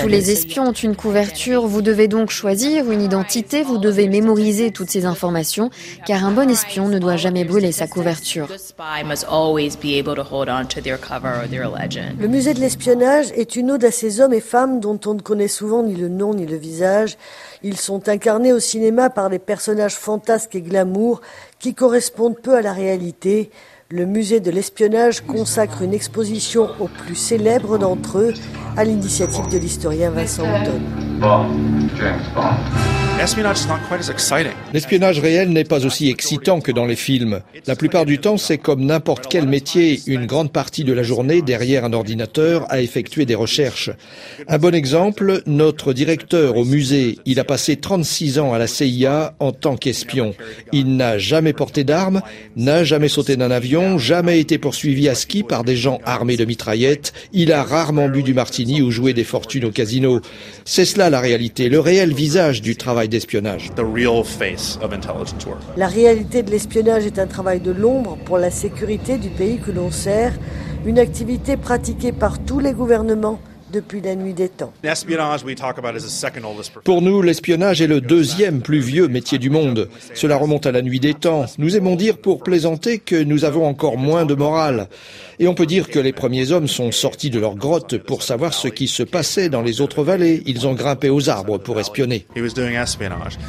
Tous les espions ont une couverture, vous devez donc choisir une identité, vous devez mémoriser toutes ces informations, car un bon espion ne doit jamais brûler sa couverture. Le musée de l'espionnage est une ode à ces hommes et femmes dont on ne connaît souvent ni le nom ni le visage. Ils sont incarnés au cinéma par des personnages fantasques et glamour qui correspondent peu à la réalité. Le musée de l'espionnage consacre une exposition aux plus célèbres d'entre eux à l'initiative de l'historien Vincent Houghton. L'espionnage réel n'est pas aussi excitant que dans les films. La plupart du temps, c'est comme n'importe quel métier, une grande partie de la journée derrière un ordinateur à effectuer des recherches. Un bon exemple, notre directeur au musée, il a passé 36 ans à la CIA en tant qu'espion. Il n'a jamais porté d'armes, n'a jamais sauté d'un avion, jamais été poursuivi à ski par des gens armés de mitraillettes, il a rarement bu du martini ou joué des fortunes au casino. C'est cela la réalité, le réel visage du travail d'espionnage. La réalité de l'espionnage est un travail de l'ombre pour la sécurité du pays que l'on sert, une activité pratiquée par tous les gouvernements depuis la nuit des temps. Pour nous, l'espionnage est le deuxième plus vieux métier du monde. Cela remonte à la nuit des temps. Nous aimons dire pour plaisanter que nous avons encore moins de morale. Et on peut dire que les premiers hommes sont sortis de leur grotte pour savoir ce qui se passait dans les autres vallées. Ils ont grimpé aux arbres pour espionner.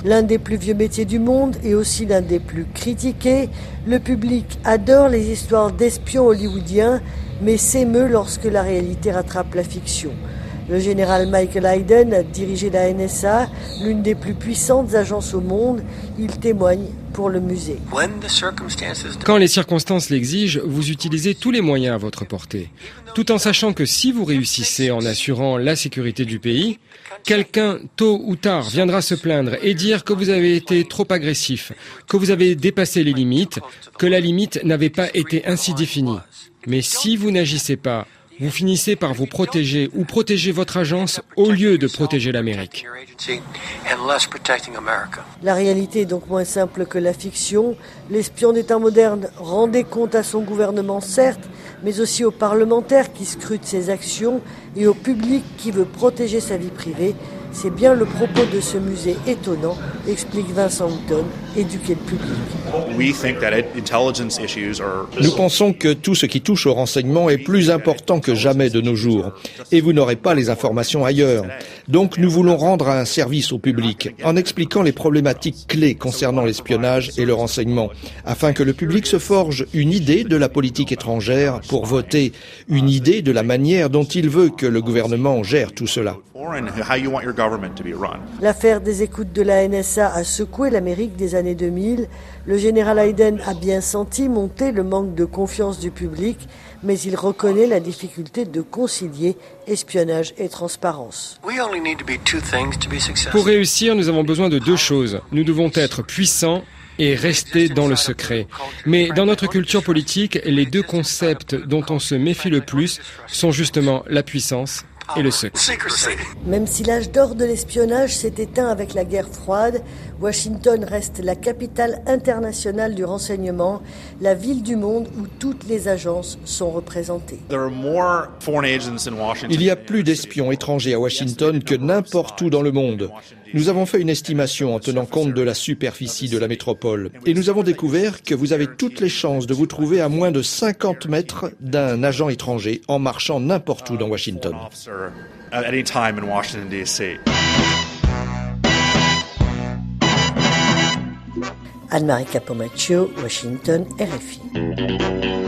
L'un des plus vieux métiers du monde et aussi l'un des plus critiqués, le public adore les histoires d'espions hollywoodiens mais s'émeut lorsque la réalité rattrape la fiction. Le général Michael Hayden a dirigé la NSA, l'une des plus puissantes agences au monde. Il témoigne pour le musée. Quand les circonstances l'exigent, vous utilisez tous les moyens à votre portée, tout en sachant que si vous réussissez en assurant la sécurité du pays, quelqu'un, tôt ou tard, viendra se plaindre et dire que vous avez été trop agressif, que vous avez dépassé les limites, que la limite n'avait pas été ainsi définie. Mais si vous n'agissez pas, vous finissez par vous protéger ou protéger votre agence au lieu de protéger l'Amérique. La réalité est donc moins simple que la fiction. L'espion d'État moderne rendait compte à son gouvernement, certes, mais aussi aux parlementaires qui scrutent ses actions et au public qui veut protéger sa vie privée. C'est bien le propos de ce musée étonnant, explique Vincent Houghton, éduquer le public. Nous pensons que tout ce qui touche au renseignement est plus important que jamais de nos jours, et vous n'aurez pas les informations ailleurs. Donc nous voulons rendre un service au public en expliquant les problématiques clés concernant l'espionnage et le renseignement, afin que le public se forge une idée de la politique étrangère pour voter, une idée de la manière dont il veut que le gouvernement gère tout cela. L'affaire des écoutes de la NSA a secoué l'Amérique des années 2000. Le général Hayden a bien senti monter le manque de confiance du public, mais il reconnaît la difficulté de concilier espionnage et transparence. Pour réussir, nous avons besoin de deux choses. Nous devons être puissants et rester dans le secret. Mais dans notre culture politique, les deux concepts dont on se méfie le plus sont justement la puissance et le secret. Même si l'âge d'or de l'espionnage s'est éteint avec la guerre froide, Washington reste la capitale internationale du renseignement, la ville du monde où toutes les agences sont représentées. Il y a plus d'espions étrangers à Washington que n'importe où dans le monde. Nous avons fait une estimation en tenant compte de la superficie de la métropole et nous avons découvert que vous avez toutes les chances de vous trouver à moins de 50 mètres d'un agent étranger en marchant n'importe où dans Washington. Anne-Marie Capomaccio, Washington, RFI.